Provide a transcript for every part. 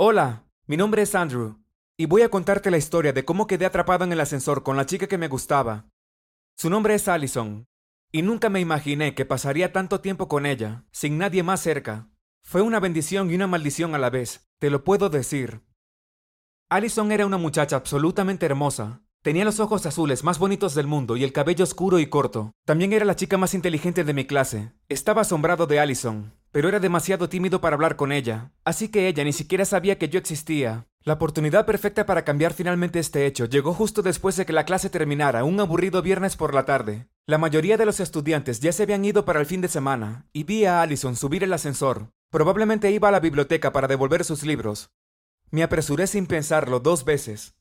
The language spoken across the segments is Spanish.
Hola, mi nombre es Andrew, y voy a contarte la historia de cómo quedé atrapado en el ascensor con la chica que me gustaba. Su nombre es Allison, y nunca me imaginé que pasaría tanto tiempo con ella, sin nadie más cerca. Fue una bendición y una maldición a la vez, te lo puedo decir. Allison era una muchacha absolutamente hermosa. Tenía los ojos azules más bonitos del mundo y el cabello oscuro y corto. También era la chica más inteligente de mi clase. Estaba asombrado de Allison, pero era demasiado tímido para hablar con ella, así que ella ni siquiera sabía que yo existía. La oportunidad perfecta para cambiar finalmente este hecho llegó justo después de que la clase terminara, un aburrido viernes por la tarde. La mayoría de los estudiantes ya se habían ido para el fin de semana, y vi a Allison subir el ascensor. Probablemente iba a la biblioteca para devolver sus libros. Me apresuré sin pensarlo dos veces.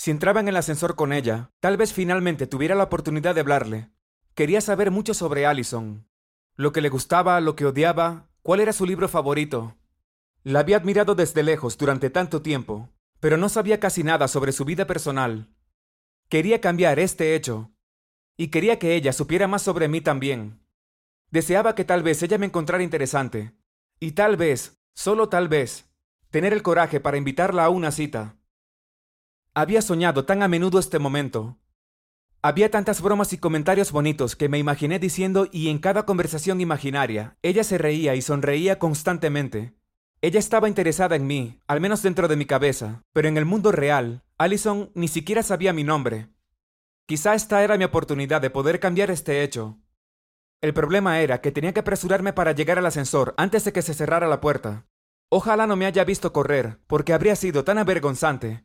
Si entraba en el ascensor con ella, tal vez finalmente tuviera la oportunidad de hablarle. Quería saber mucho sobre Allison. Lo que le gustaba, lo que odiaba, cuál era su libro favorito. La había admirado desde lejos durante tanto tiempo, pero no sabía casi nada sobre su vida personal. Quería cambiar este hecho, y quería que ella supiera más sobre mí también. Deseaba que tal vez ella me encontrara interesante, y tal vez, solo tal vez, tener el coraje para invitarla a una cita. Había soñado tan a menudo este momento. Había tantas bromas y comentarios bonitos que me imaginé diciendo y en cada conversación imaginaria, ella se reía y sonreía constantemente. Ella estaba interesada en mí, al menos dentro de mi cabeza, pero en el mundo real, Allison ni siquiera sabía mi nombre. Quizá esta era mi oportunidad de poder cambiar este hecho. El problema era que tenía que apresurarme para llegar al ascensor antes de que se cerrara la puerta. Ojalá no me haya visto correr, porque habría sido tan avergonzante.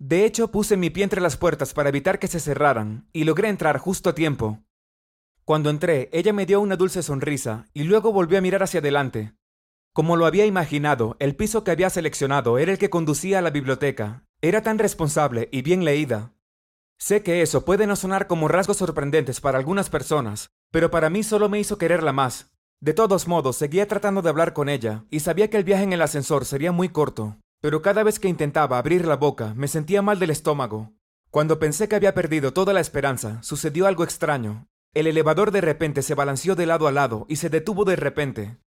De hecho, puse mi pie entre las puertas para evitar que se cerraran, y logré entrar justo a tiempo. Cuando entré, ella me dio una dulce sonrisa, y luego volvió a mirar hacia adelante. Como lo había imaginado, el piso que había seleccionado era el que conducía a la biblioteca. Era tan responsable y bien leída. Sé que eso puede no sonar como rasgos sorprendentes para algunas personas, pero para mí solo me hizo quererla más, de todos modos, seguía tratando de hablar con ella, y sabía que el viaje en el ascensor sería muy corto, pero cada vez que intentaba abrir la boca me sentía mal del estómago. Cuando pensé que había perdido toda la esperanza, sucedió algo extraño. El elevador de repente se balanceó de lado a lado y se detuvo de repente.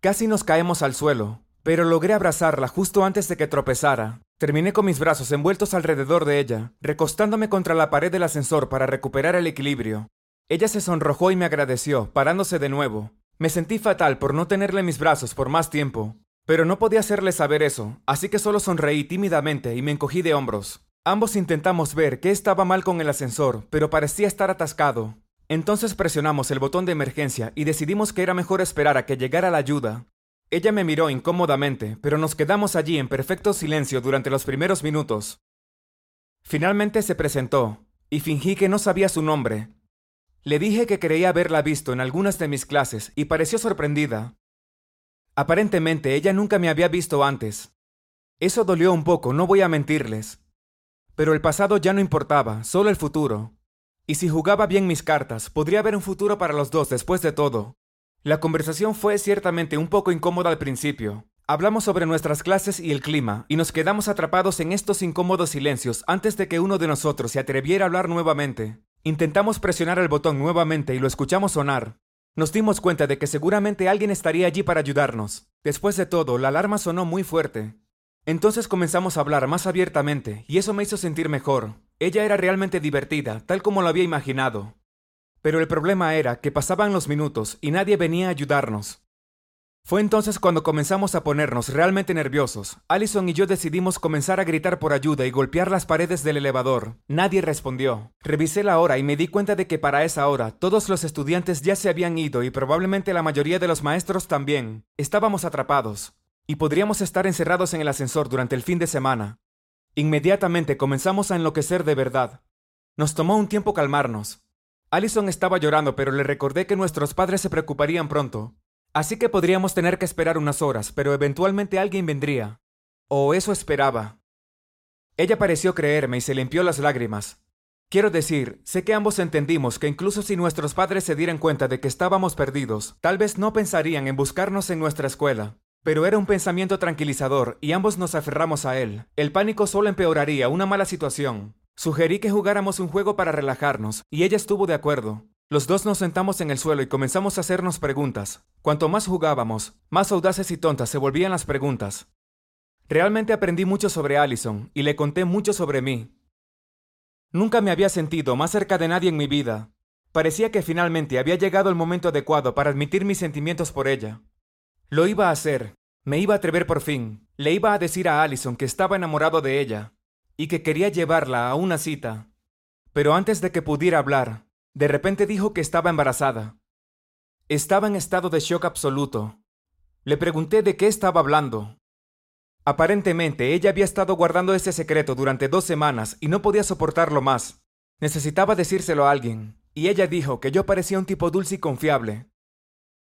Casi nos caemos al suelo, pero logré abrazarla justo antes de que tropezara. Terminé con mis brazos envueltos alrededor de ella, recostándome contra la pared del ascensor para recuperar el equilibrio. Ella se sonrojó y me agradeció, parándose de nuevo. Me sentí fatal por no tenerle en mis brazos por más tiempo, pero no podía hacerle saber eso, así que solo sonreí tímidamente y me encogí de hombros. Ambos intentamos ver qué estaba mal con el ascensor, pero parecía estar atascado. Entonces presionamos el botón de emergencia y decidimos que era mejor esperar a que llegara la ayuda. Ella me miró incómodamente, pero nos quedamos allí en perfecto silencio durante los primeros minutos. Finalmente se presentó, y fingí que no sabía su nombre, le dije que creía haberla visto en algunas de mis clases y pareció sorprendida. Aparentemente ella nunca me había visto antes. Eso dolió un poco, no voy a mentirles. Pero el pasado ya no importaba, solo el futuro. Y si jugaba bien mis cartas, podría haber un futuro para los dos después de todo. La conversación fue ciertamente un poco incómoda al principio. Hablamos sobre nuestras clases y el clima, y nos quedamos atrapados en estos incómodos silencios antes de que uno de nosotros se atreviera a hablar nuevamente. Intentamos presionar el botón nuevamente y lo escuchamos sonar. Nos dimos cuenta de que seguramente alguien estaría allí para ayudarnos. Después de todo, la alarma sonó muy fuerte. Entonces comenzamos a hablar más abiertamente, y eso me hizo sentir mejor. Ella era realmente divertida, tal como lo había imaginado. Pero el problema era que pasaban los minutos y nadie venía a ayudarnos. Fue entonces cuando comenzamos a ponernos realmente nerviosos. Allison y yo decidimos comenzar a gritar por ayuda y golpear las paredes del elevador. Nadie respondió. Revisé la hora y me di cuenta de que para esa hora todos los estudiantes ya se habían ido y probablemente la mayoría de los maestros también. Estábamos atrapados. Y podríamos estar encerrados en el ascensor durante el fin de semana. Inmediatamente comenzamos a enloquecer de verdad. Nos tomó un tiempo calmarnos. Allison estaba llorando, pero le recordé que nuestros padres se preocuparían pronto, Así que podríamos tener que esperar unas horas, pero eventualmente alguien vendría. O eso esperaba. Ella pareció creerme y se limpió las lágrimas. Quiero decir, sé que ambos entendimos que incluso si nuestros padres se dieran cuenta de que estábamos perdidos, tal vez no pensarían en buscarnos en nuestra escuela. Pero era un pensamiento tranquilizador y ambos nos aferramos a él. El pánico solo empeoraría una mala situación. Sugerí que jugáramos un juego para relajarnos, y ella estuvo de acuerdo. Los dos nos sentamos en el suelo y comenzamos a hacernos preguntas. Cuanto más jugábamos, más audaces y tontas se volvían las preguntas. Realmente aprendí mucho sobre Allison y le conté mucho sobre mí. Nunca me había sentido más cerca de nadie en mi vida. Parecía que finalmente había llegado el momento adecuado para admitir mis sentimientos por ella. Lo iba a hacer, me iba a atrever por fin, le iba a decir a Allison que estaba enamorado de ella y que quería llevarla a una cita. Pero antes de que pudiera hablar, de repente dijo que estaba embarazada. Estaba en estado de shock absoluto. Le pregunté de qué estaba hablando. Aparentemente ella había estado guardando ese secreto durante dos semanas y no podía soportarlo más. Necesitaba decírselo a alguien, y ella dijo que yo parecía un tipo dulce y confiable.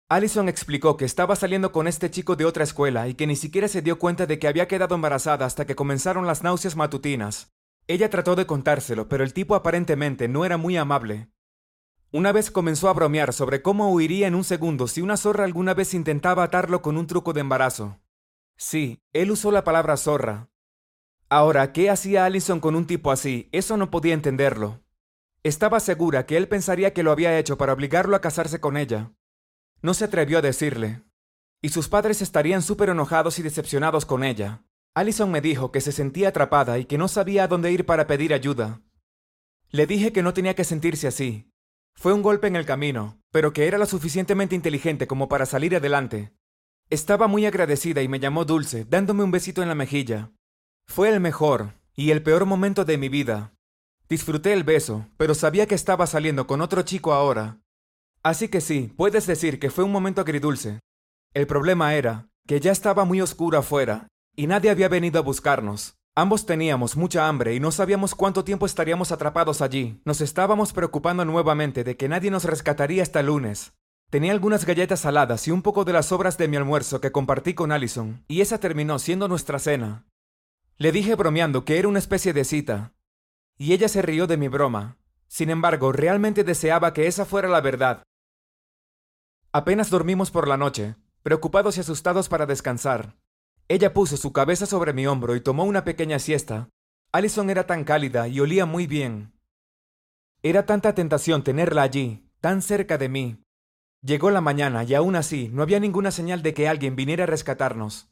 Allison explicó que estaba saliendo con este chico de otra escuela y que ni siquiera se dio cuenta de que había quedado embarazada hasta que comenzaron las náuseas matutinas. Ella trató de contárselo, pero el tipo aparentemente no era muy amable. Una vez comenzó a bromear sobre cómo huiría en un segundo si una zorra alguna vez intentaba atarlo con un truco de embarazo. Sí, él usó la palabra zorra. Ahora, ¿qué hacía Allison con un tipo así? Eso no podía entenderlo. Estaba segura que él pensaría que lo había hecho para obligarlo a casarse con ella. No se atrevió a decirle. Y sus padres estarían súper enojados y decepcionados con ella. Allison me dijo que se sentía atrapada y que no sabía a dónde ir para pedir ayuda. Le dije que no tenía que sentirse así. Fue un golpe en el camino, pero que era lo suficientemente inteligente como para salir adelante. Estaba muy agradecida y me llamó Dulce, dándome un besito en la mejilla. Fue el mejor y el peor momento de mi vida. Disfruté el beso, pero sabía que estaba saliendo con otro chico ahora, Así que sí, puedes decir que fue un momento agridulce. El problema era que ya estaba muy oscuro afuera y nadie había venido a buscarnos. Ambos teníamos mucha hambre y no sabíamos cuánto tiempo estaríamos atrapados allí. Nos estábamos preocupando nuevamente de que nadie nos rescataría hasta el lunes. Tenía algunas galletas saladas y un poco de las sobras de mi almuerzo que compartí con Allison, y esa terminó siendo nuestra cena. Le dije bromeando que era una especie de cita, y ella se rió de mi broma. Sin embargo, realmente deseaba que esa fuera la verdad, Apenas dormimos por la noche, preocupados y asustados para descansar. Ella puso su cabeza sobre mi hombro y tomó una pequeña siesta. Allison era tan cálida y olía muy bien. Era tanta tentación tenerla allí, tan cerca de mí. Llegó la mañana y aún así no había ninguna señal de que alguien viniera a rescatarnos.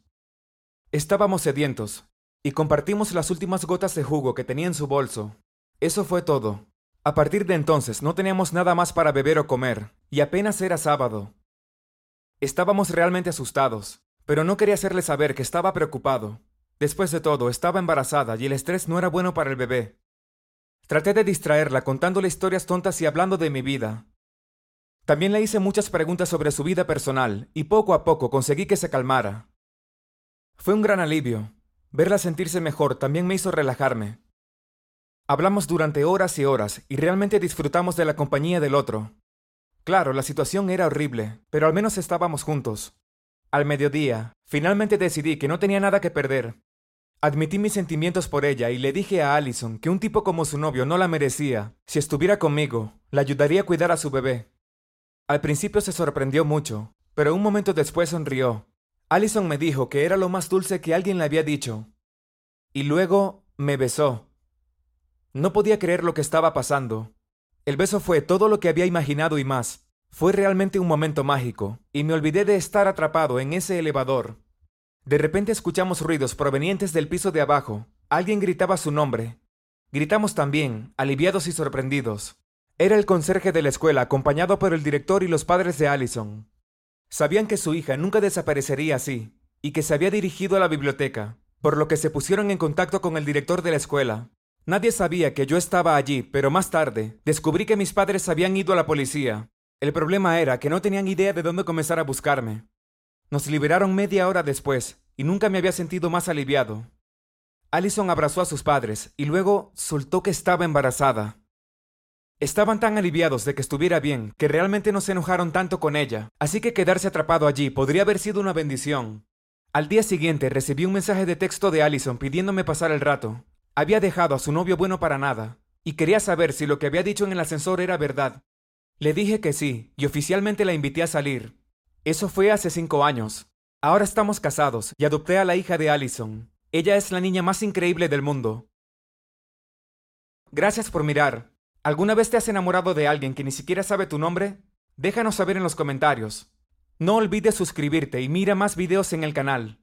Estábamos sedientos, y compartimos las últimas gotas de jugo que tenía en su bolso. Eso fue todo. A partir de entonces no teníamos nada más para beber o comer, y apenas era sábado. Estábamos realmente asustados, pero no quería hacerle saber que estaba preocupado. Después de todo, estaba embarazada y el estrés no era bueno para el bebé. Traté de distraerla contándole historias tontas y hablando de mi vida. También le hice muchas preguntas sobre su vida personal, y poco a poco conseguí que se calmara. Fue un gran alivio. Verla sentirse mejor también me hizo relajarme. Hablamos durante horas y horas y realmente disfrutamos de la compañía del otro. Claro, la situación era horrible, pero al menos estábamos juntos. Al mediodía, finalmente decidí que no tenía nada que perder. Admití mis sentimientos por ella y le dije a Allison que un tipo como su novio no la merecía. Si estuviera conmigo, la ayudaría a cuidar a su bebé. Al principio se sorprendió mucho, pero un momento después sonrió. Allison me dijo que era lo más dulce que alguien le había dicho. Y luego me besó. No podía creer lo que estaba pasando. El beso fue todo lo que había imaginado y más. Fue realmente un momento mágico, y me olvidé de estar atrapado en ese elevador. De repente escuchamos ruidos provenientes del piso de abajo. Alguien gritaba su nombre. Gritamos también, aliviados y sorprendidos. Era el conserje de la escuela, acompañado por el director y los padres de Allison. Sabían que su hija nunca desaparecería así, y que se había dirigido a la biblioteca, por lo que se pusieron en contacto con el director de la escuela, Nadie sabía que yo estaba allí, pero más tarde descubrí que mis padres habían ido a la policía. El problema era que no tenían idea de dónde comenzar a buscarme. Nos liberaron media hora después, y nunca me había sentido más aliviado. Allison abrazó a sus padres y luego soltó que estaba embarazada. Estaban tan aliviados de que estuviera bien que realmente no se enojaron tanto con ella, así que quedarse atrapado allí podría haber sido una bendición. Al día siguiente recibí un mensaje de texto de Allison pidiéndome pasar el rato. Había dejado a su novio bueno para nada, y quería saber si lo que había dicho en el ascensor era verdad. Le dije que sí, y oficialmente la invité a salir. Eso fue hace cinco años. Ahora estamos casados, y adopté a la hija de Allison. Ella es la niña más increíble del mundo. Gracias por mirar. ¿Alguna vez te has enamorado de alguien que ni siquiera sabe tu nombre? Déjanos saber en los comentarios. No olvides suscribirte y mira más videos en el canal.